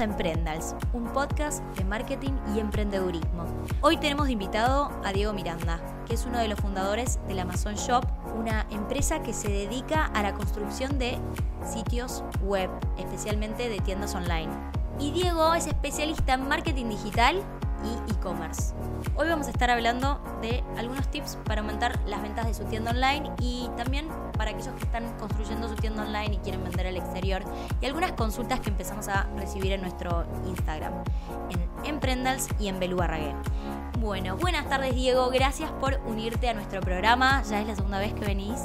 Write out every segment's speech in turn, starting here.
A Emprendals, un podcast de marketing y emprendedurismo. Hoy tenemos de invitado a Diego Miranda, que es uno de los fundadores del Amazon Shop, una empresa que se dedica a la construcción de sitios web, especialmente de tiendas online. Y Diego es especialista en marketing digital y e-commerce. Hoy vamos a estar hablando de algunos tips para aumentar las ventas de su tienda online y también para aquellos que están construyendo su tienda online y quieren vender al exterior y algunas consultas que empezamos a recibir en nuestro Instagram, en Emprendals y en Belú Barragué. Bueno, buenas tardes Diego, gracias por unirte a nuestro programa, ya es la segunda vez que venís.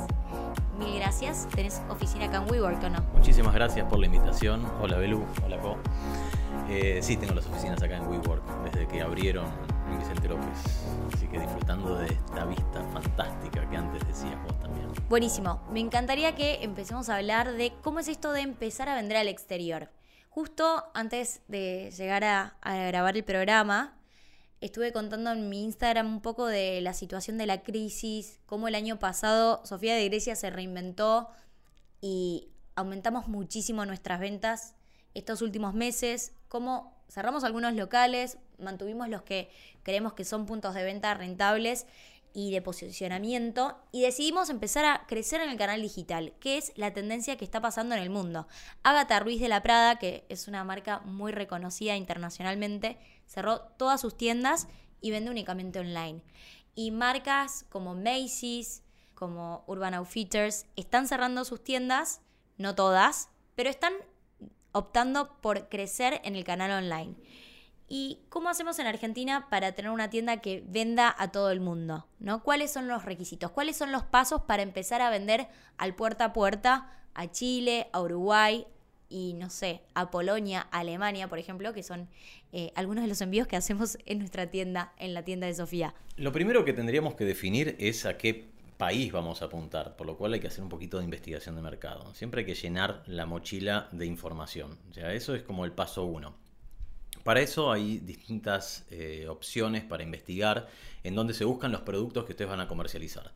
Mil gracias. ¿Tenés oficina acá en WeWork o no? Muchísimas gracias por la invitación. Hola Belú, hola Co. Eh, sí, tengo las oficinas acá en WeWork desde que abrieron en Vicente López. Así que disfrutando de esta vista fantástica que antes decías vos también. Buenísimo. Me encantaría que empecemos a hablar de cómo es esto de empezar a vender al exterior. Justo antes de llegar a, a grabar el programa, estuve contando en mi Instagram un poco de la situación de la crisis, cómo el año pasado Sofía de Grecia se reinventó y aumentamos muchísimo nuestras ventas estos últimos meses, cómo cerramos algunos locales, mantuvimos los que creemos que son puntos de venta rentables y de posicionamiento y decidimos empezar a crecer en el canal digital, que es la tendencia que está pasando en el mundo. Agatha Ruiz de la Prada, que es una marca muy reconocida internacionalmente, cerró todas sus tiendas y vende únicamente online. Y marcas como Macy's, como Urban Outfitters, están cerrando sus tiendas, no todas, pero están optando por crecer en el canal online. ¿Y cómo hacemos en Argentina para tener una tienda que venda a todo el mundo? ¿no? ¿Cuáles son los requisitos? ¿Cuáles son los pasos para empezar a vender al puerta a puerta a Chile, a Uruguay y no sé, a Polonia, a Alemania, por ejemplo, que son eh, algunos de los envíos que hacemos en nuestra tienda, en la tienda de Sofía? Lo primero que tendríamos que definir es a qué país vamos a apuntar, por lo cual hay que hacer un poquito de investigación de mercado. Siempre hay que llenar la mochila de información. O sea, eso es como el paso uno. Para eso hay distintas eh, opciones para investigar en dónde se buscan los productos que ustedes van a comercializar.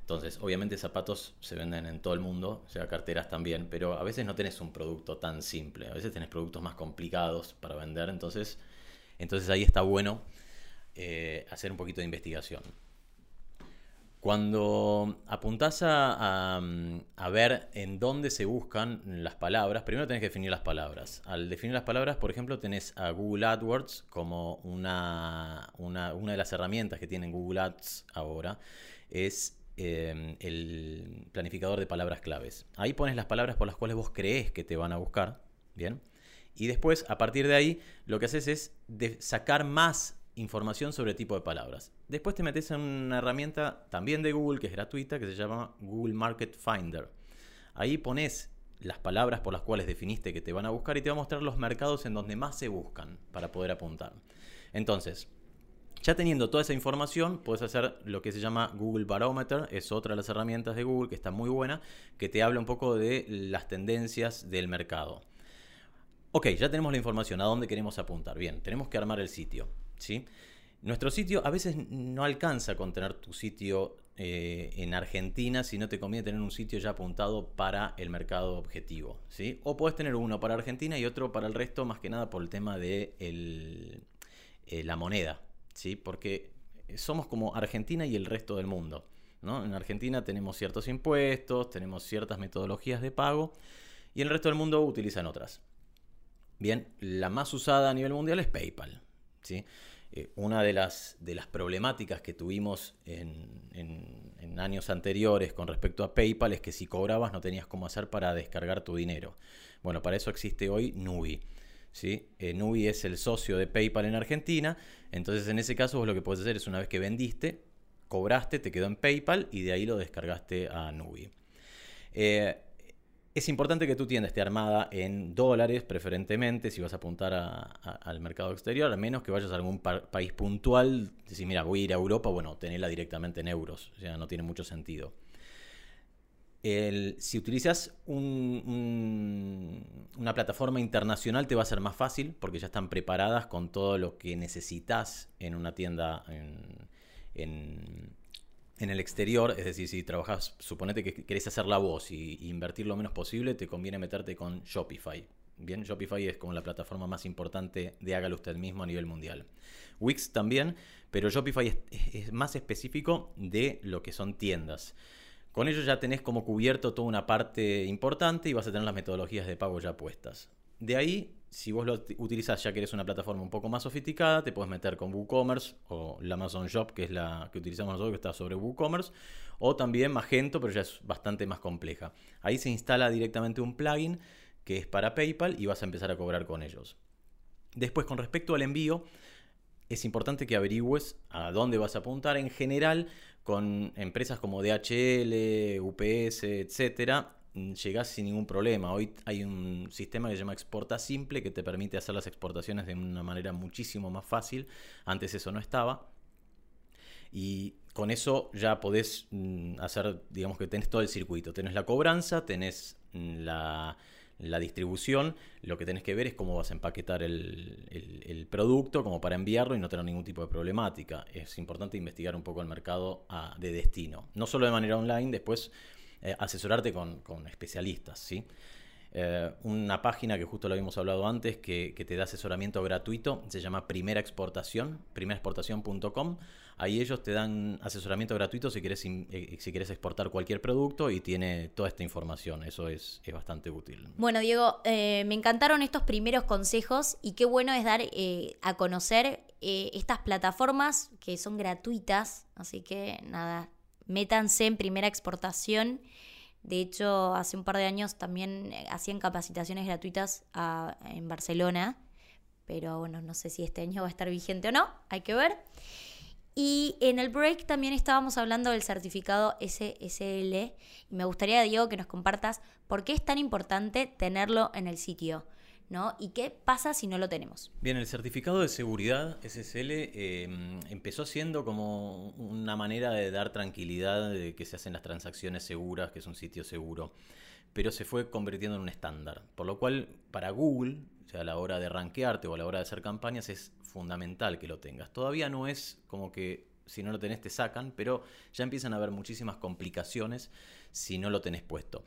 Entonces, obviamente zapatos se venden en todo el mundo, o sea, carteras también, pero a veces no tenés un producto tan simple, a veces tenés productos más complicados para vender, entonces, entonces ahí está bueno eh, hacer un poquito de investigación. Cuando apuntás a, ver en dónde se buscan las palabras, primero tenés que definir las palabras. Al definir las palabras, por ejemplo, tenés a Google AdWords como una, una, de las herramientas que tiene Google Ads ahora. Es em, el planificador de palabras claves. Ahí pones las palabras por las cuales vos crees que te van a buscar. Bien. Y después, a partir de ahí, lo que haces es sacar más información sobre tipo de palabras. Después te metes en una herramienta también de Google que es gratuita que se llama Google Market Finder. Ahí pones las palabras por las cuales definiste que te van a buscar y te va a mostrar los mercados en donde más se buscan para poder apuntar. Entonces, ya teniendo toda esa información, puedes hacer lo que se llama Google Barometer, es otra de las herramientas de Google que está muy buena, que te habla un poco de las tendencias del mercado. Ok, ya tenemos la información, a dónde queremos apuntar. Bien, tenemos que armar el sitio. ¿Sí? Nuestro sitio a veces no alcanza con tener tu sitio eh, en Argentina si no te conviene tener un sitio ya apuntado para el mercado objetivo. ¿sí? O puedes tener uno para Argentina y otro para el resto, más que nada por el tema de eh, la moneda. ¿sí? Porque somos como Argentina y el resto del mundo. ¿no? En Argentina tenemos ciertos impuestos, tenemos ciertas metodologías de pago y el resto del mundo utilizan otras. Bien, la más usada a nivel mundial es PayPal. ¿sí? Eh, una de las, de las problemáticas que tuvimos en, años anteriores con respecto a PayPal es que si cobrabas no tenías cómo hacer para descargar tu dinero. Bueno, para eso existe hoy Nubi. ¿sí? Eh, Nubi es el socio de PayPal en Argentina, entonces en ese caso vos lo que puedes hacer es una vez que vendiste, cobraste, te quedó en PayPal y de ahí lo descargaste a Nubi. Eh, es importante que tu tienda esté armada en dólares, preferentemente, si vas a apuntar al mercado exterior, a menos que vayas a algún país puntual. Decir, mira, voy a ir a Europa, bueno, tenerla directamente en euros, o sea, no tiene mucho sentido. si utilizas una plataforma internacional te va a ser más fácil porque ya están preparadas con todo lo que necesitas en una tienda en en el exterior, es decir, si trabajas, suponete que querés hacer la voz y, invertir lo menos posible, te conviene meterte con Shopify. Bien, Shopify es como la plataforma más importante de hágalo usted mismo a nivel mundial. Wix también, pero Shopify es, más específico de lo que son tiendas. Con ello ya tenés como cubierto toda una parte importante y vas a tener las metodologías de pago ya puestas. De ahí, si vos lo utilizás ya que eres una plataforma un poco más sofisticada, te puedes meter con WooCommerce o la Amazon Shop, que es la que utilizamos nosotros, que está sobre WooCommerce, o también Magento, pero ya es bastante más compleja. Ahí se instala directamente un plugin que es para PayPal y vas a empezar a cobrar con ellos. Después, con respecto al envío, es importante que averigües a dónde vas a apuntar. En general, con empresas como DHL, UPS, etcétera, llegás sin ningún problema. Hoy hay un sistema que se llama Exporta Simple que te permite hacer las exportaciones de una manera muchísimo más fácil. Antes eso no estaba. Y con eso ya podés mm, hacer, digamos que tenés todo el circuito. Tenés la cobranza, tenés mm, la, la distribución, lo que tenés que ver es cómo vas a empaquetar el, producto como para enviarlo y no tener ningún tipo de problemática. Es importante investigar un poco el mercado ah, de destino, no solo de manera online, después eh, asesorarte con, especialistas, ¿sí? Eh, una página que justo lo habíamos hablado antes que, que, te da asesoramiento gratuito se llama Primera Exportación, primeraexportación.com. Ahí ellos te dan asesoramiento gratuito si quieres, eh, si exportar cualquier producto y tiene toda esta información. Eso es, bastante útil. Bueno, Diego, me encantaron estos primeros consejos y qué bueno es dar a conocer estas plataformas que son gratuitas. Así que nada, métanse en primera exportación. De hecho, hace un par de años también hacían capacitaciones gratuitas en Barcelona. Pero bueno, no sé si este año va a estar vigente o no. Hay que ver. Y en el break también estábamos hablando del certificado SSL y me gustaría, Diego, que nos compartas por qué es tan importante tenerlo en el sitio. ¿No? ¿Y qué pasa si no lo tenemos? Bien, el certificado de seguridad SSL em, empezó siendo como una manera de dar tranquilidad de que se hacen las transacciones seguras, que es un sitio seguro, pero se fue convirtiendo en un estándar, por lo cual para Google, o sea, a la hora de rankearte o a la hora de hacer campañas, es fundamental que lo tengas. Todavía no es como que si no lo tenés te sacan, pero ya empiezan a haber muchísimas complicaciones si no lo tenés puesto.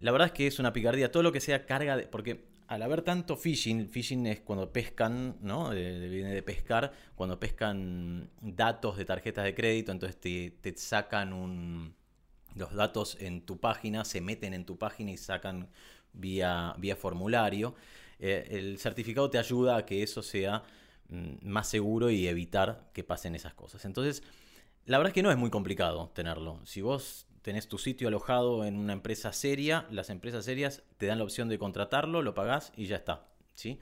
La verdad es que es una picardía, todo lo que sea carga de... Porque al haber tanto phishing, phishing es cuando pescan, ¿no? viene de pescar, cuando pescan datos de tarjetas de crédito, entonces te, sacan los datos en tu página, se meten en tu página y sacan vía, vía formulario. Eh, el certificado te ayuda a que eso sea Mm, más seguro y evitar que pasen esas cosas. Entonces, la verdad es que no es muy complicado tenerlo. Si vos tenés tu sitio alojado en una empresa seria, las empresas serias te dan la opción de contratarlo, lo pagás y ya está. ¿sí?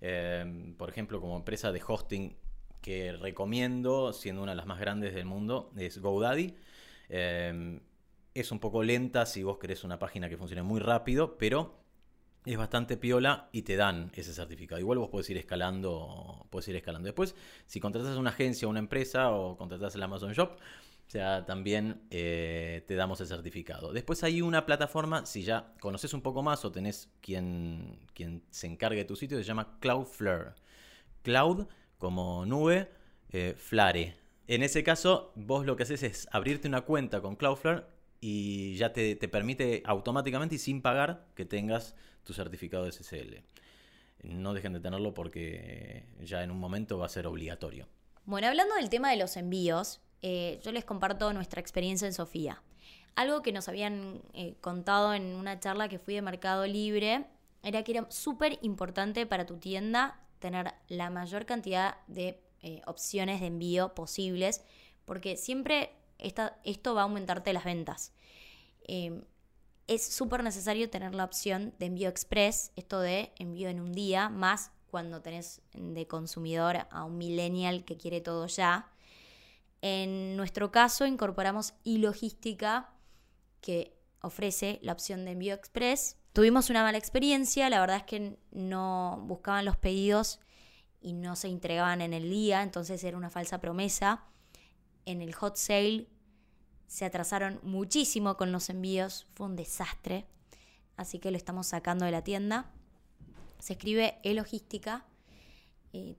Em, por ejemplo, como empresa de hosting que recomiendo, siendo una de las más grandes del mundo, es GoDaddy. Em, es un poco lenta si vos querés una página que funcione muy rápido, pero es bastante piola y te dan ese certificado. Igual vos podés ir escalando, puedes ir escalando. Después, si contratas una agencia una empresa o contratas el Amazon Shop, o sea, también eh, te damos el certificado. Después hay una plataforma, si ya conoces un poco más o tenés quien, quien se encargue de tu sitio, se llama Cloudflare. Cloud como nube, eh, Flare. En ese caso, vos lo que haces es abrirte una cuenta con Cloudflare y ya te, te permite automáticamente y sin pagar que tengas tu certificado de SSL. No dejen de tenerlo porque ya en un momento va a ser obligatorio. Bueno, hablando del tema de los envíos, eh, yo les comparto nuestra experiencia en Sofía. Algo que nos habían eh, contado en una charla que fui de Mercado Libre era que era súper importante para tu tienda tener la mayor cantidad de eh, opciones de envío posibles, porque siempre esto va a aumentarte las ventas. Em, es súper necesario tener la opción de envío express, esto de envío en un día, más cuando tenés de consumidor a un millennial que quiere todo ya. En nuestro caso incorporamos e-logística que ofrece la opción de envío express. Tuvimos una mala experiencia, la verdad es que no buscaban los pedidos y no se entregaban en el día, entonces era una falsa promesa. En el hot sale se atrasaron muchísimo con los envíos, fue un desastre, así que lo estamos sacando de la tienda. Se escribe e-logística.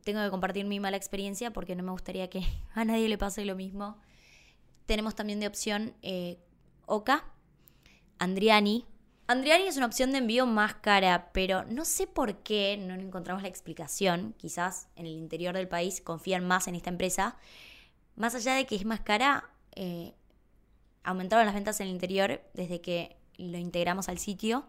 Tengo que compartir mi mala experiencia porque no me gustaría que a nadie le pase lo mismo. Tenemos también de opción eh, Oca, Andriani, Andriani es una opción de envío más cara, pero no sé por qué no encontramos la explicación. Quizás en el interior del país confían más en esta empresa. Más allá de que es más cara, eh, aumentaron las ventas en el interior desde que lo integramos al sitio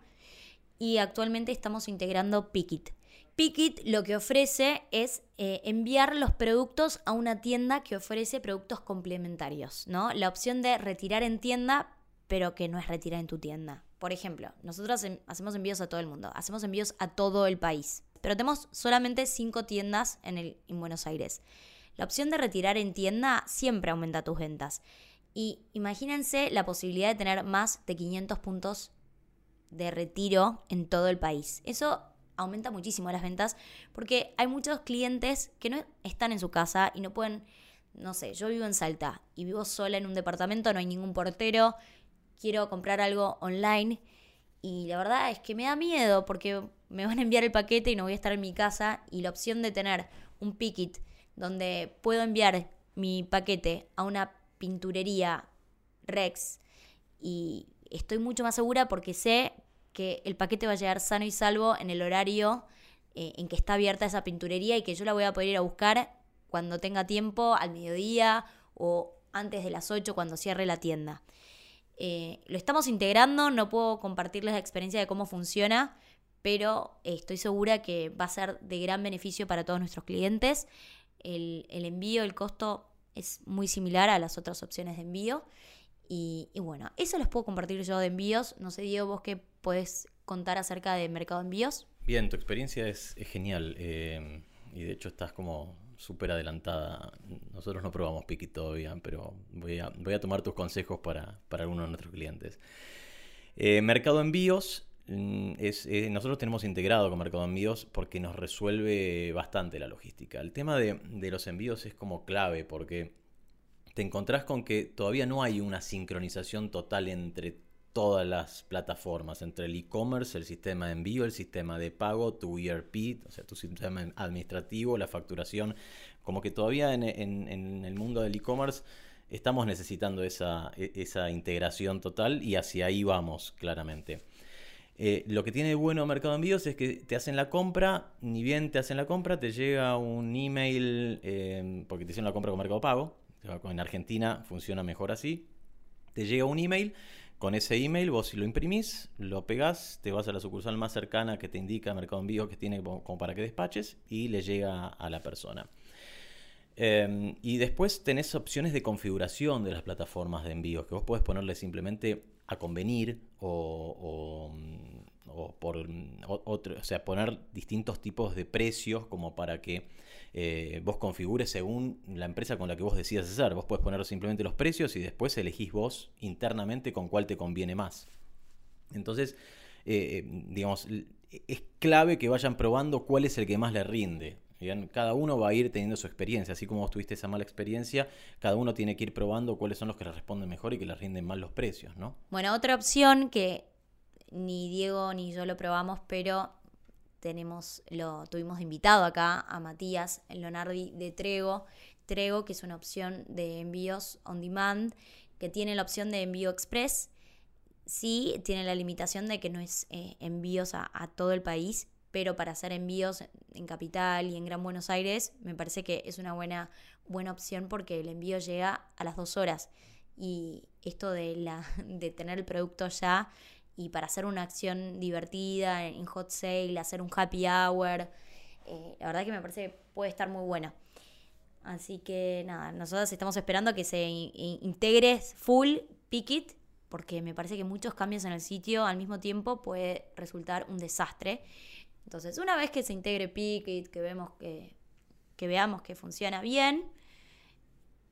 y actualmente estamos integrando Pickit. Pickit lo que ofrece es eh, enviar los productos a una tienda que ofrece productos complementarios, ¿no? La opción de retirar en tienda, pero que no es retirar en tu tienda. Por ejemplo, nosotros hacemos envíos a todo el mundo, hacemos envíos a todo el país, pero tenemos solamente cinco tiendas en, en Buenos Aires. La opción de retirar en tienda siempre aumenta tus ventas. Y imagínense la posibilidad de tener más de 500 puntos de retiro en todo el país. Eso aumenta muchísimo las ventas porque hay muchos clientes que no están en su casa y no pueden, no sé, yo vivo en Salta y vivo sola en un departamento, no hay ningún portero, quiero comprar algo online y la verdad es que me da miedo porque me van a enviar el paquete y no voy a estar en mi casa y la opción de tener un picket donde puedo enviar mi paquete a una pinturería Rex y estoy mucho más segura porque sé que el paquete va a llegar sano y salvo en el horario eh, en que está abierta esa pinturería y que yo la voy a poder ir a buscar cuando tenga tiempo, al mediodía o antes de las 8 cuando cierre la tienda. Eh, lo estamos integrando, no puedo compartirles la experiencia de cómo funciona, pero estoy segura que va a ser de gran beneficio para todos nuestros clientes. El, el envío, el costo es muy similar a las otras opciones de envío y, bueno, eso les puedo compartir yo de envíos. No sé, Diego, vos qué puedes contar acerca de mercado envíos. Bien, tu experiencia es, genial. Eh, y de hecho estás como súper adelantada. Nosotros no probamos Piki todavía, pero voy a, tomar tus consejos para, para algunos de nuestros clientes. Eh, mercado envíos. Mm, es, eh, nosotros tenemos integrado con Mercado Envíos porque nos resuelve bastante la logística. El tema de los envíos es como clave porque te encontrás con que todavía no hay una sincronización total entre todas las plataformas, entre el e-commerce, el sistema de envío, el sistema de pago, tu ERP, o sea, tu sistema administrativo, la facturación, como que todavía en, el mundo del e-commerce estamos necesitando esa, e, esa, integración total y hacia ahí vamos claramente. Eh, lo que tiene bueno Mercado Envíos es que te hacen la compra, ni bien te hacen la compra, te llega un email, eh, porque te hicieron la compra con Mercado Pago, en Argentina funciona mejor así. Te llega un email, con ese email vos lo imprimís, lo pegás, te vas a la sucursal más cercana que te indica Mercado Envío que tiene como para que despaches y le llega a la persona. Em, y después tenés opciones de configuración de las plataformas de envío, que vos podés ponerle simplemente a convenir o, por otro, o sea, poner distintos tipos de precios como para que eh, vos configures según la empresa con la que vos decidas hacer. Vos podés poner simplemente los precios y después elegís vos internamente con cuál te conviene más. Entonces, eh, eh, digamos, es clave que vayan probando cuál es el que más le rinde. Cada uno va a ir teniendo su experiencia, así como vos tuviste esa mala experiencia, cada uno tiene que ir probando cuáles son los que le responden mejor y que le rinden más los precios, ¿no? Bueno, otra opción que ni Diego ni yo lo probamos, pero tenemos, lo tuvimos invitado acá a Matías el Leonardi de Trego. Trego, que es una opción de envíos on demand, que tiene la opción de envío express. Sí, tiene la limitación de que no es eh, envíos a, todo el país, pero para hacer envíos en Capital y en Gran Buenos Aires, me parece que es una buena, buena opción porque el envío llega a las dos horas. Y esto de, la, de tener el producto ya y para hacer una acción divertida en hot sale, hacer un happy hour. Eh, la verdad que me parece que puede estar muy bueno. Así que nada, nosotros estamos esperando que se integre full Pickit, porque me parece que muchos cambios en el sitio al mismo tiempo puede resultar un desastre. Entonces, una vez que se integre Pickit, que vemos que, que veamos que funciona bien,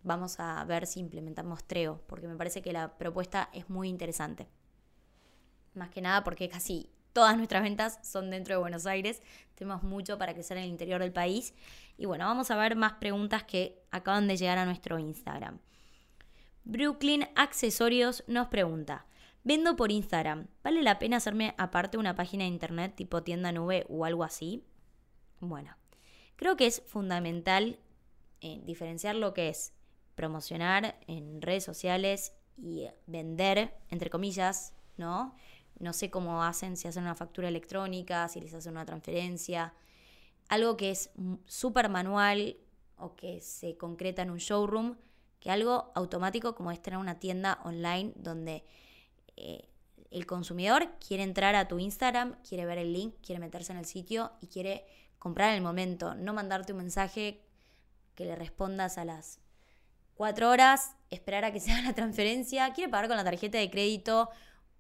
vamos a ver si implementamos Treo, porque me parece que la propuesta es muy interesante más que nada porque casi todas nuestras ventas son dentro de Buenos Aires. Tenemos mucho para crecer en el interior del país. Y bueno, vamos a ver más preguntas que acaban de llegar a nuestro Instagram. Brooklyn Accesorios nos pregunta, vendo por Instagram, ¿vale la pena hacerme aparte una página de internet tipo tienda nube o algo así? Bueno, creo que es fundamental eh, diferenciar lo que es promocionar en redes sociales y vender, entre comillas, ¿no? No sé cómo hacen, si hacen una factura electrónica, si les hacen una transferencia. Algo que es súper manual o que se concreta en un showroom, que algo automático como es tener una tienda online donde eh, el consumidor quiere entrar a tu Instagram, quiere ver el link, quiere meterse en el sitio y quiere comprar en el momento, no mandarte un mensaje que le respondas a las cuatro horas, esperar a que se haga la transferencia, quiere pagar con la tarjeta de crédito,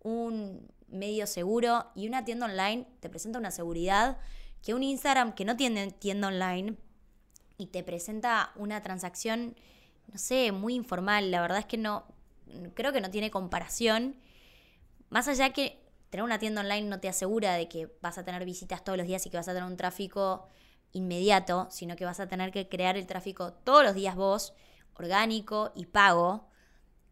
un medio seguro y una tienda online te presenta una seguridad que un Instagram que no tiene tienda online y te presenta una transacción, no sé, muy informal, la verdad es que no, creo que no tiene comparación. Más allá que tener una tienda online no te asegura de que vas a tener visitas todos los días y que vas a tener un tráfico inmediato, sino que vas a tener que crear el tráfico todos los días vos, orgánico y pago,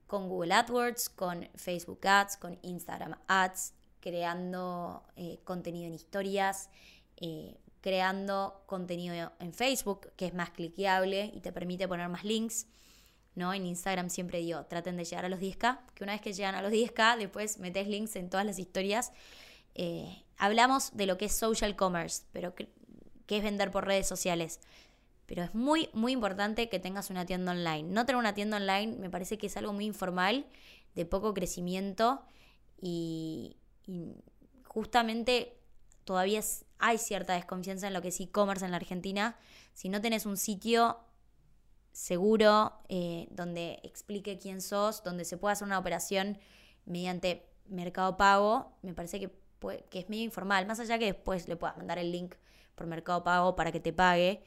con Google AdWords, con Facebook Ads, con Instagram Ads, creando eh, contenido en historias, eh, creando contenido en Facebook, que es más cliqueable y te permite poner más links. ¿no? En Instagram siempre digo, traten de llegar a los 10K, que una vez que llegan a los 10K, después metes links en todas las historias. Eh, hablamos de lo que es social commerce, pero que, es vender por redes sociales. Pero es muy, muy importante que tengas una tienda online. No tener una tienda online me parece que es algo muy informal, de poco crecimiento y, justamente todavía hay cierta desconfianza en lo que es e-commerce en la Argentina. Si no tenés un sitio seguro, eh, donde explique quién sos, donde se pueda hacer una operación mediante Mercado Pago, me parece que, que es medio informal, más allá que después le puedas mandar el link por Mercado Pago para que te pague,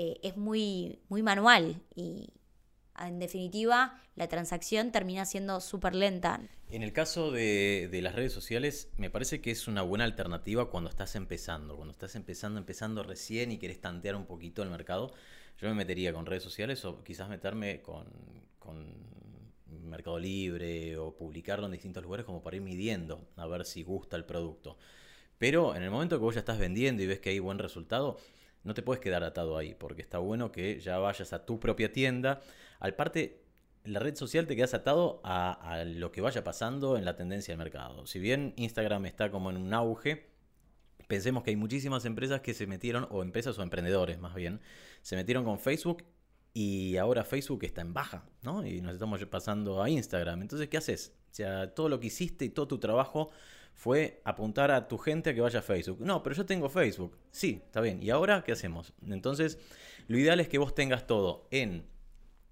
eh, es muy, muy manual y en definitiva la transacción termina siendo súper lenta. En el caso de, de, las redes sociales, me parece que es una buena alternativa cuando estás empezando, cuando estás empezando, empezando recién y querés tantear un poquito el mercado yo me metería con redes sociales o quizás meterme con, Mercado Libre o publicarlo en distintos lugares como para ir midiendo a ver si gusta el producto. Pero en el momento que vos ya estás vendiendo y ves que hay buen resultado, no te puedes quedar atado ahí, porque está bueno que ya vayas a tu propia tienda. Al parte, la red social te quedas atado a, a, lo que vaya pasando en la tendencia del mercado. Si bien Instagram está como en un auge, pensemos que hay muchísimas empresas que se metieron, o empresas o emprendedores más bien, se metieron con Facebook y ahora Facebook está en baja, ¿no? Y nos estamos pasando a Instagram. Entonces, ¿qué haces? O sea, todo lo que hiciste y todo tu trabajo fue apuntar a tu gente a que vaya a Facebook. No, pero yo tengo Facebook. Sí, está bien. ¿Y ahora qué hacemos? Entonces, lo ideal es que vos tengas todo en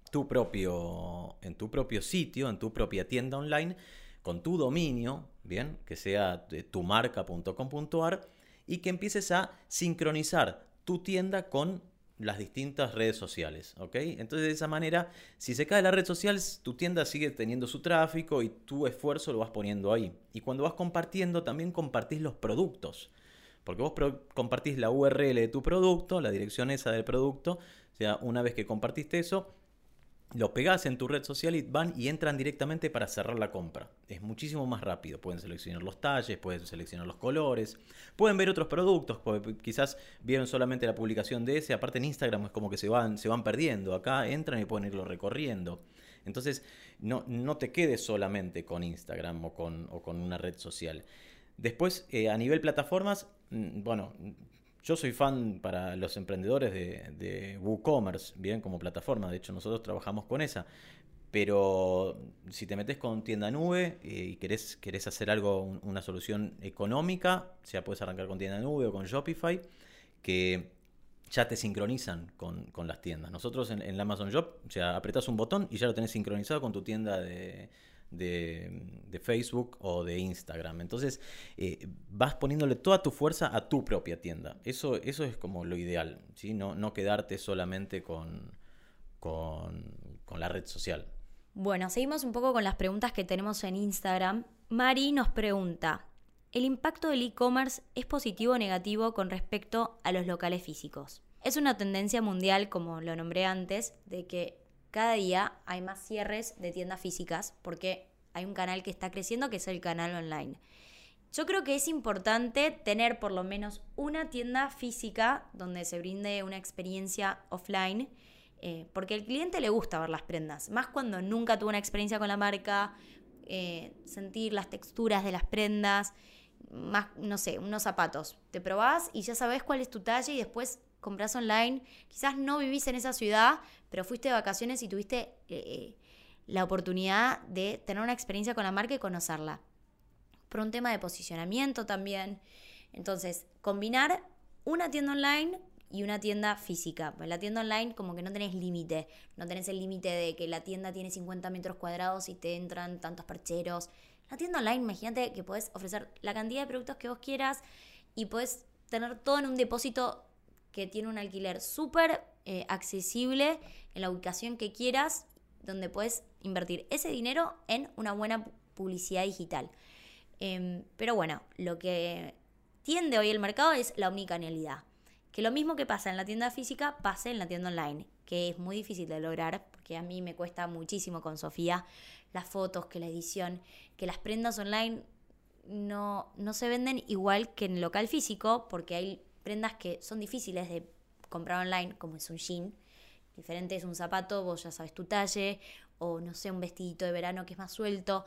tu propio, en tu propio sitio, en tu propia tienda online, con tu dominio, bien, que sea tumarca.com.ar y que empieces a sincronizar tu tienda con las distintas redes sociales, ¿ok? Entonces de esa manera, si se cae la red social, tu tienda sigue teniendo su tráfico y tu esfuerzo lo vas poniendo ahí. Y cuando vas compartiendo, también compartís los productos. Porque vos compartís la URL de tu producto, la dirección esa del producto. O sea, una vez que compartiste eso, lo pegás en tu red social y van y entran directamente para cerrar la compra. Es muchísimo más rápido. Pueden seleccionar los talles, pueden seleccionar los colores, pueden ver otros productos, quizás vieron solamente la publicación de ese. Aparte en Instagram es como que se van, se van perdiendo. Acá entran y pueden irlo recorriendo. Entonces no, no te quedes solamente con Instagram o con, o con una red social. Después, eh, a nivel plataformas, mm, bueno, yo soy fan para los emprendedores de, WooCommerce, bien, como plataforma. De hecho, nosotros trabajamos con esa. Pero si te metes con tienda nube eh, y querés, querés hacer algo, una solución económica, o sea, puedes arrancar con tienda nube o con Shopify, que ya te sincronizan con, las tiendas. Nosotros en, en, la Amazon Shop, o sea, apretás un botón y ya lo tenés sincronizado con tu tienda de, de, Facebook o de Instagram. Entonces eh, vas poniéndole toda tu fuerza a tu propia tienda. Eso, eso es como lo ideal, ¿sí? no, no quedarte solamente con, con, con la red social. Bueno, seguimos un poco con las preguntas que tenemos en Instagram. Mari nos pregunta, ¿el impacto del e-commerce es positivo o negativo con respecto a los locales físicos? Es una tendencia mundial, como lo nombré antes, de que cada día hay más cierres de tiendas físicas porque hay un canal que está creciendo que es el canal online. Yo creo que es importante tener por lo menos una tienda física donde se brinde una experiencia offline, eh, porque al cliente le gusta ver las prendas, más cuando nunca tuvo una experiencia con la marca, eh, sentir las texturas de las prendas. más, no sé, unos zapatos. Te probás y ya sabes cuál es tu talla y después compras online. Quizás no vivís en esa ciudad, pero fuiste de vacaciones y tuviste eh, la oportunidad de tener una experiencia con la marca y conocerla. Por un tema de posicionamiento también. Entonces, combinar una tienda online y una tienda física. Pues la tienda online como que no tenés límite, no tenés el límite de que la tienda tiene 50 metros cuadrados y te entran tantos percheros. La tienda online, imagínate que puedes ofrecer la cantidad de productos que vos quieras y puedes tener todo en un depósito que tiene un alquiler súper eh, accesible en la ubicación que quieras, donde puedes invertir ese dinero en una buena publicidad digital. Em, pero bueno, lo que tiende hoy el mercado es la omnicanalidad. Que lo mismo que pasa en la tienda física pase en la tienda online, que es muy difícil de lograr, porque a mí me cuesta muchísimo con Sofía las fotos, que la edición, que las prendas online no, no se venden igual que en el local físico, porque hay prendas que son difíciles de comprar online, como es un jean. Diferente es un zapato, vos ya sabes tu talle, o no sé, un vestidito de verano que es más suelto,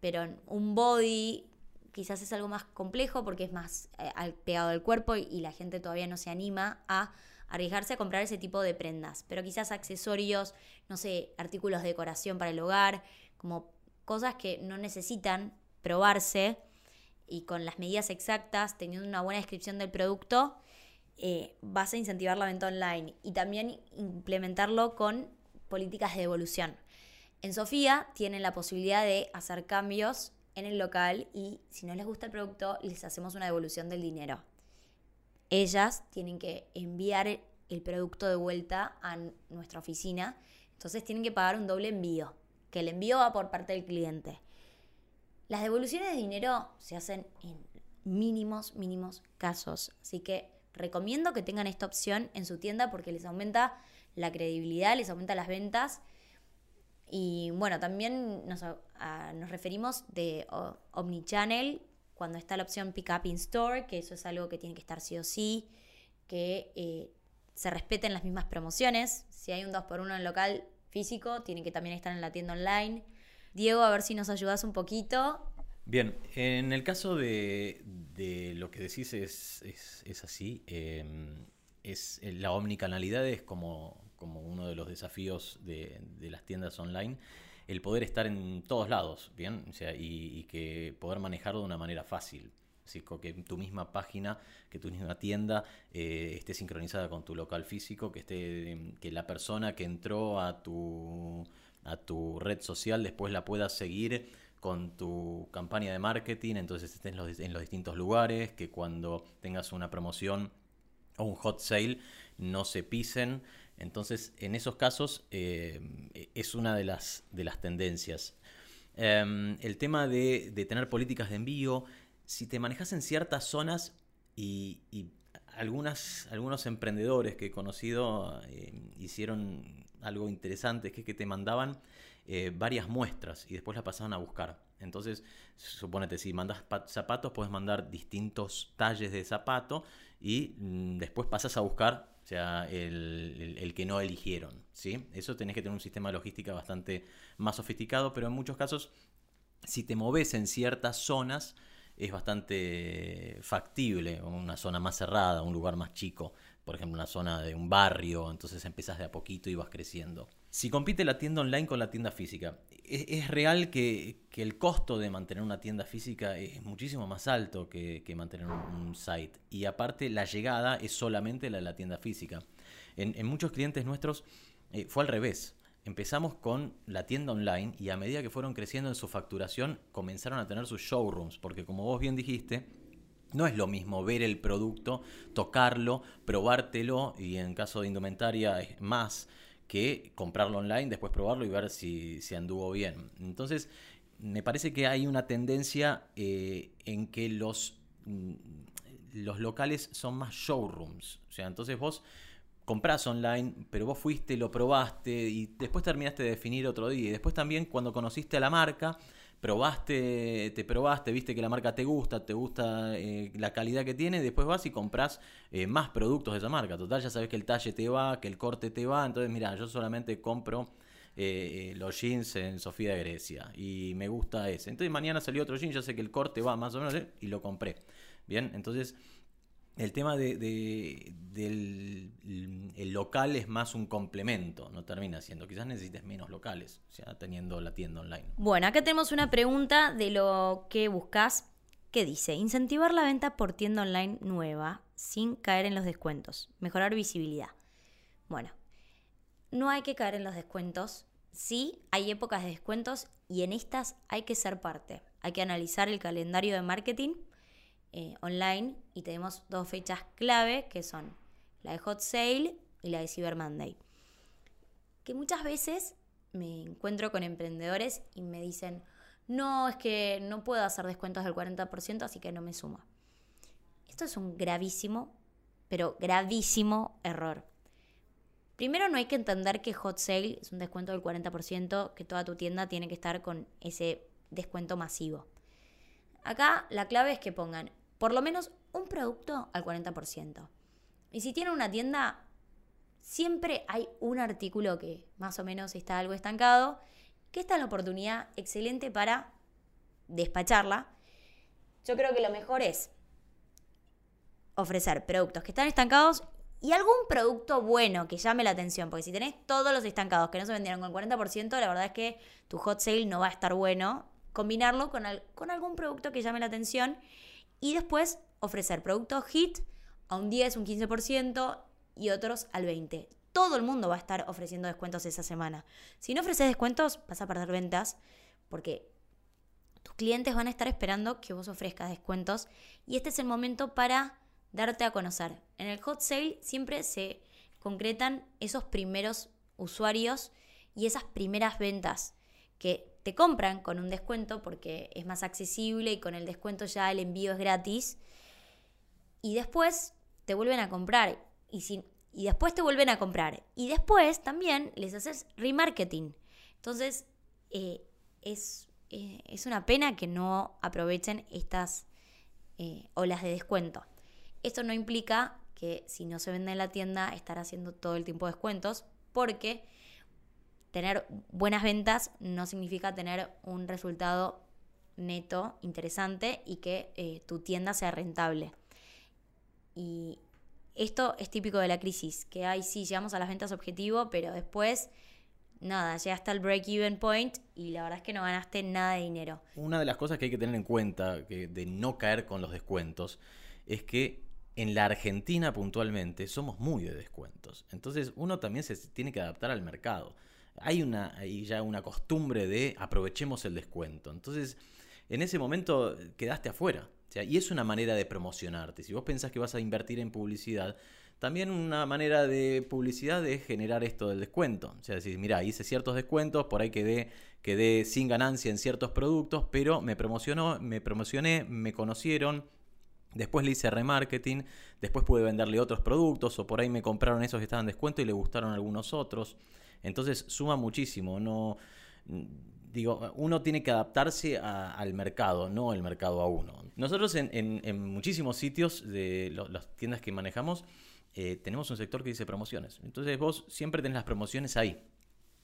pero un body quizás es algo más complejo porque es más eh, pegado al cuerpo y, la gente todavía no se anima a arriesgarse a comprar ese tipo de prendas. Pero quizás accesorios, no sé, artículos de decoración para el hogar, como cosas que no necesitan probarse y con las medidas exactas, teniendo una buena descripción del producto, eh, vas a incentivar la venta online y también implementarlo con políticas de devolución. En Sofía tienen la posibilidad de hacer cambios en el local y si no les gusta el producto, les hacemos una devolución del dinero. Ellas tienen que enviar el producto de vuelta a nuestra oficina, entonces tienen que pagar un doble envío, que el envío va por parte del cliente. Las devoluciones de dinero se hacen en mínimos, mínimos casos, así que recomiendo que tengan esta opción en su tienda porque les aumenta la credibilidad, les aumenta las ventas y bueno, también nos, referimos de Omnichannel cuando está la opción Pick Up in Store, que eso es algo que tiene que estar sí o sí, que eh, se respeten las mismas promociones. Si hay un 2x1 en local físico, tiene que también estar en la tienda online. Diego, a ver si nos ayudas un poquito. Bien, en el caso de, lo que decís es, es, así. Em, es, la omnicanalidad es como como uno de los desafíos de, las tiendas online, el poder estar en todos lados, ¿bien? O sea, y, que poder manejarlo de una manera fácil. Así que tu misma página, que tu misma tienda eh, esté sincronizada con tu local físico, que esté que la persona que entró a tu a tu red social después la pueda seguir con tu campaña de marketing, entonces estés en los, distintos lugares, que cuando tengas una promoción o un hot sale no se pisen. Entonces, en esos casos eh, es una de las, de las tendencias. Em, el tema de, tener políticas de envío, si te manejas en ciertas zonas y, algunas, algunos emprendedores que he conocido eh, hicieron algo interesante, es que te mandaban eh, varias muestras y después las pasaban a buscar. Entonces, supónete, si mandas zapatos, puedes mandar distintos talles de zapato y mm, después pasas a buscar o sea, el, que no eligieron, ¿sí? Eso tenés que tener un sistema de logística bastante más sofisticado, pero en muchos casos, si te moves en ciertas zonas, es bastante factible, una zona más cerrada, un lugar más chico, por ejemplo, una zona de un barrio, entonces empezás de a poquito y vas creciendo. Si compite la tienda online con la tienda física, es, real que, el costo de mantener una tienda física es muchísimo más alto que, mantener un, site. Y aparte, la llegada es solamente la de la tienda física. En, muchos clientes nuestros eh, fue al revés. Empezamos con la tienda online y a medida que fueron creciendo en su facturación, comenzaron a tener sus showrooms, porque como vos bien dijiste, no es lo mismo ver el producto, tocarlo, probártelo y en caso de indumentaria es más que comprarlo online, después probarlo y ver si, se anduvo bien. Entonces, me parece que hay una tendencia eh, en que los, mm, los locales son más showrooms. O sea, entonces vos compras online, pero vos fuiste, lo probaste y después terminaste de definir otro día. Y después también cuando conociste a la marca, probaste, te probaste, viste que la marca te gusta, te gusta eh, la calidad que tiene, después vas y compras eh, más productos de esa marca. Total, ya sabes que el talle te va, que el corte te va, entonces mira, yo solamente compro eh, los jeans en Sofía de Grecia y me gusta ese. Entonces mañana salió otro jean, ya sé que el corte va más o menos y lo compré. Bien, entonces el tema de, del el local es más un complemento, no termina siendo. Quizás necesites menos locales, sea, teniendo la tienda online. Bueno, acá tenemos una pregunta de lo que buscas que dice, incentivar la venta por tienda online nueva sin caer en los descuentos, mejorar visibilidad. Bueno, no hay que caer en los descuentos, sí hay épocas de descuentos y en estas hay que ser parte. Hay que analizar el calendario de marketing eh, online y tenemos dos fechas clave que son la de Hot Sale y la de Cyber Monday. Que muchas veces me encuentro con emprendedores y me dicen, no, es que no puedo hacer descuentos del 40%, así que no me suma. Esto es un gravísimo, pero gravísimo error. Primero no hay que entender que Hot Sale es un descuento del 40%, que toda tu tienda tiene que estar con ese descuento masivo. Acá la clave es que pongan por lo menos un producto al 40%. Y si tienen una tienda, siempre hay un artículo que más o menos está algo estancado, que está en la oportunidad excelente para despacharla. Yo creo que lo mejor es ofrecer productos que están estancados y algún producto bueno que llame la atención, porque si tenés todos los estancados que no se vendieron con el 40%, la verdad es que tu hot sale no va a estar bueno. Combinarlo con, con algún producto que llame la atención y después ofrecer productos HIT a un 10, un 15% y otros al 20%. Todo el mundo va a estar ofreciendo descuentos esa semana. Si no ofreces descuentos, vas a perder ventas porque tus clientes van a estar esperando que vos ofrezcas descuentos y este es el momento para darte a conocer. En el hot sale siempre se concretan esos primeros usuarios y esas primeras ventas que te compran con un descuento porque es más accesible y con el descuento ya el envío es gratis. Y después te vuelven a comprar. Y, y después te vuelven a comprar. Y después también les haces remarketing. Entonces, eh, es, eh, es, una pena que no aprovechen estas eh, olas de descuento. Esto no implica que si no se vende en la tienda, estar haciendo todo el tiempo descuentos, porque tener buenas ventas no significa tener un resultado neto interesante y que eh, tu tienda sea rentable. Y esto es típico de la crisis, que ahí sí llegamos a las ventas objetivo, pero después, nada, hasta el break-even point y la verdad es que no ganaste nada de dinero. Una de las cosas que hay que tener en cuenta de no caer con los descuentos es que en la Argentina puntualmente somos muy de descuentos. Entonces uno también se tiene que adaptar al mercado hay una, ya una costumbre de aprovechemos el descuento. Entonces, en ese momento quedaste afuera. y es una manera de promocionarte. Si vos pensás que vas a invertir en publicidad, también una manera de publicidad es generar esto del descuento. O sea, decir, mira, hice ciertos descuentos, por ahí quedé, quedé sin ganancia en ciertos productos, pero me promocionó, me promocioné, me conocieron, Después le hice remarketing, después pude venderle otros productos o por ahí me compraron esos que estaban en descuento y le gustaron algunos otros. Entonces suma muchísimo. No, digo, uno tiene que adaptarse al mercado, no el mercado a uno. Nosotros en, muchísimos sitios de las tiendas que manejamos eh, tenemos un sector que dice promociones. Entonces vos siempre tenés las promociones ahí.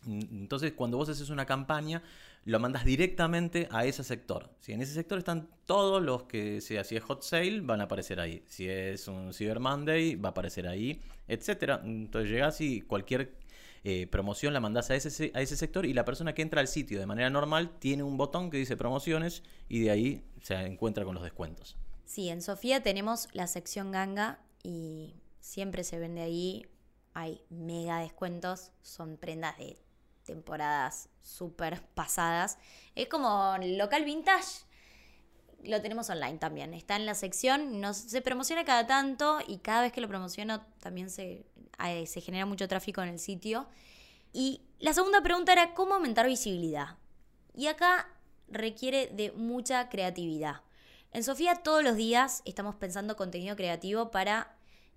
Entonces, cuando vos haces una campaña, lo mandas directamente a ese sector. Si en ese sector están todos los que, sea, si es hot sale, van a aparecer ahí. Si es un Cyber Monday, va a aparecer ahí, etcétera. Entonces llegás y cualquier eh, promoción la mandás a ese, a ese sector y la persona que entra al sitio de manera normal tiene un botón que dice promociones y de ahí se encuentra con los descuentos. Sí, en Sofía tenemos la sección ganga y siempre se vende ahí. Hay mega descuentos, son prendas de temporadas súper pasadas. Es como local vintage, lo tenemos online también. Está en la sección, no, se promociona cada tanto y cada vez que lo promociono también se eh, se genera mucho tráfico en el sitio. Y la segunda pregunta era cómo aumentar visibilidad. Y acá requiere de mucha creatividad. En Sofía todos los días estamos pensando contenido creativo para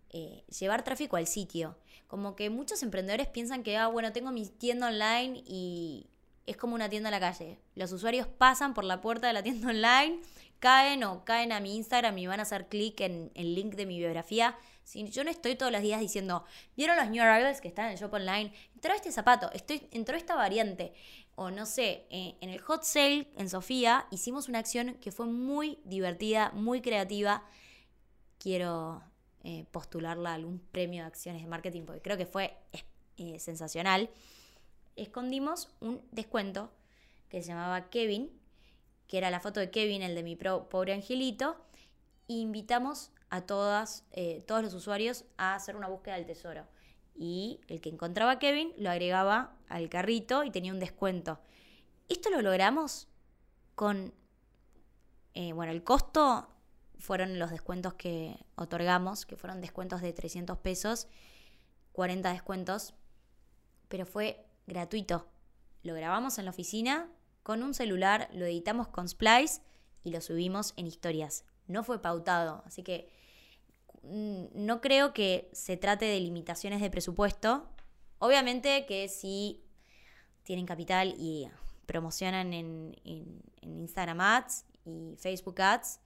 eh, llevar tráfico al sitio. Como que muchos emprendedores piensan que, ah, bueno, tengo mi tienda online y es como una tienda en la calle. Los usuarios pasan por la puerta de la tienda online, caen o caen a mi Instagram y van a hacer clic en el link de mi biografía Si yo no estoy todos los días diciendo, ¿vieron los New Arrivals que están en el shop online? Entró este zapato, estoy, entró esta variante. O no sé, eh, en el hot sale en Sofía hicimos una acción que fue muy divertida, muy creativa. Quiero eh, postularla a algún premio de acciones de marketing porque creo que fue eh, sensacional. Escondimos un descuento que se llamaba Kevin, que era la foto de Kevin, el de mi pobre angelito, e invitamos a todas, eh, todos los usuarios a hacer una búsqueda del tesoro. Y el que encontraba Kevin lo agregaba al carrito y tenía un descuento. Esto lo logramos con, bueno, el costo fueron los descuentos que otorgamos, que fueron descuentos de 300 pesos, 40 descuentos, pero fue gratuito. Lo grabamos en la oficina con un celular, lo editamos con Splice y lo subimos en historias. No fue pautado, así que Mm, no creo que se trate de limitaciones de presupuesto. Obviamente que si tienen capital y promocionan en, Instagram Ads y Facebook Ads,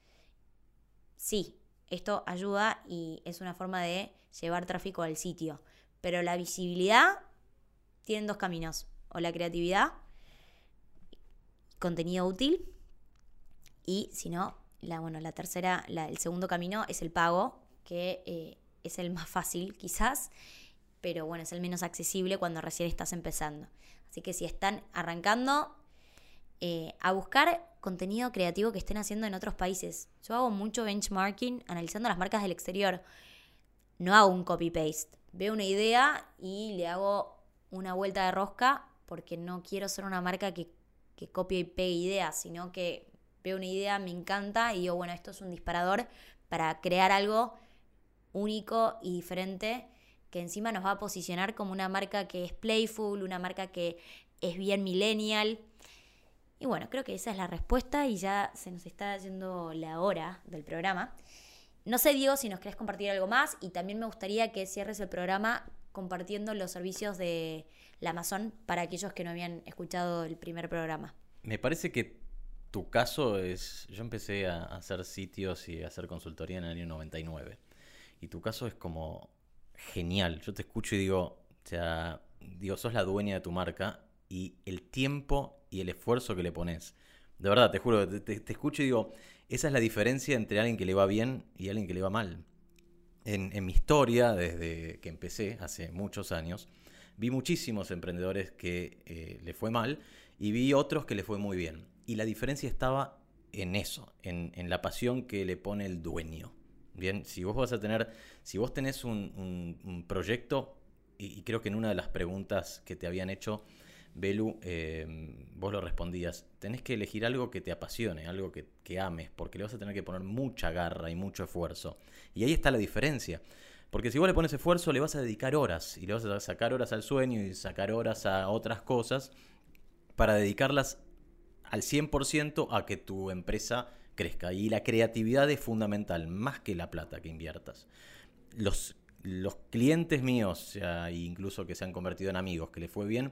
sí, esto ayuda y es una forma de llevar tráfico al sitio. Pero la visibilidad tiene dos caminos. O la creatividad, contenido útil, y si no, la, bueno, la tercera, el segundo camino es el pago, que eh, es el más fácil quizás, pero bueno, es el menos accesible cuando recién estás empezando. Así que si están arrancando, eh, a buscar contenido creativo que estén haciendo en otros países. Yo hago mucho benchmarking analizando las marcas del exterior. No hago un copy-paste. Veo una idea y le hago una vuelta de rosca porque no quiero ser una marca que, que copie y pegue ideas, sino que veo una idea, me encanta y digo, bueno, esto es un disparador para crear algo único y diferente que encima nos va a posicionar como una marca que es playful, una marca que es bien millennial. Y bueno, creo que esa es la respuesta y ya se nos está yendo la hora del programa. No sé, Diego, si nos querés compartir algo más y también me gustaría que cierres el programa compartiendo los servicios de la Amazon para aquellos que no habían escuchado el primer programa. Me parece que tu caso es, yo empecé a hacer sitios y a hacer consultoría en el año 99. Y tu caso es como genial. Yo te escucho y digo, o sea, digo, sos la dueña de tu marca y el tiempo y el esfuerzo que le pones. De verdad, te juro, te, escucho y digo, esa es la diferencia entre alguien que le va bien y alguien que le va mal. En, mi historia, desde que empecé, hace muchos años, vi muchísimos emprendedores que eh, le fue mal y vi otros que le fue muy bien. Y la diferencia estaba en eso, en, en la pasión que le pone el dueño. Bien, si vos vas a tener, si vos tenés un, proyecto, y, creo que en una de las preguntas que te habían hecho, Belu, eh, vos lo respondías, tenés que elegir algo que te apasione, algo que, que, ames, porque le vas a tener que poner mucha garra y mucho esfuerzo. Y ahí está la diferencia. Porque si vos le pones esfuerzo, le vas a dedicar horas, y le vas a sacar horas al sueño y sacar horas a otras cosas, para dedicarlas al 100% a que tu empresa crezca. Y la creatividad es fundamental, más que la plata que inviertas. Los, los clientes míos, incluso que se han convertido en amigos, que les fue bien,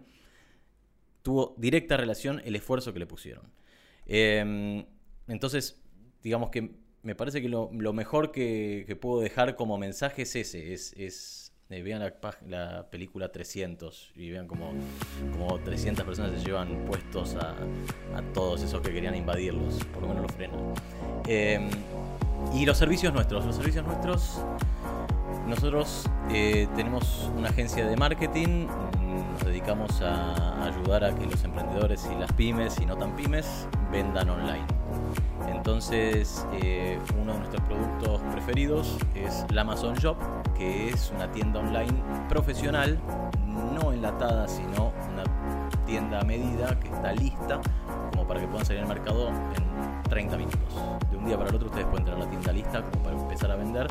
tuvo directa relación el esfuerzo que le pusieron. Em, entonces, digamos que me parece que lo, mejor que, puedo dejar como mensaje es ese, es eh, vean la, película 300 y vean como, como 300 personas se llevan puestos a, todos esos que querían invadirlos, por lo menos los frenan. Em, y los servicios nuestros, los servicios nuestros, nosotros eh, tenemos una agencia de marketing, nos dedicamos a ayudar a que los emprendedores y las pymes y no tan pymes vendan online. Entonces, eh, uno de nuestros productos preferidos es la Amazon Shop, que es una tienda online profesional, no enlatada, sino una tienda a medida que está lista como para que puedan salir al mercado en 30 minutos. De un día para el otro ustedes pueden tener la tienda lista como para empezar a vender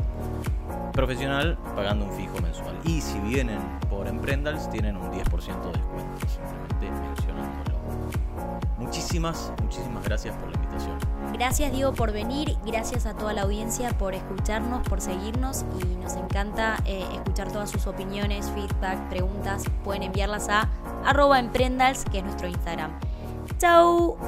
profesional pagando un fijo mensual. Y si vienen por Emprendals tienen un 10% de descuento, simplemente mencionándolo. Muchísimas, muchísimas gracias por la invitación. Gracias Diego por venir, gracias a toda la audiencia por escucharnos, por seguirnos y nos encanta eh, escuchar todas sus opiniones, feedback, preguntas. Pueden enviarlas a arroba emprendals, que es nuestro Instagram. ¡Chao!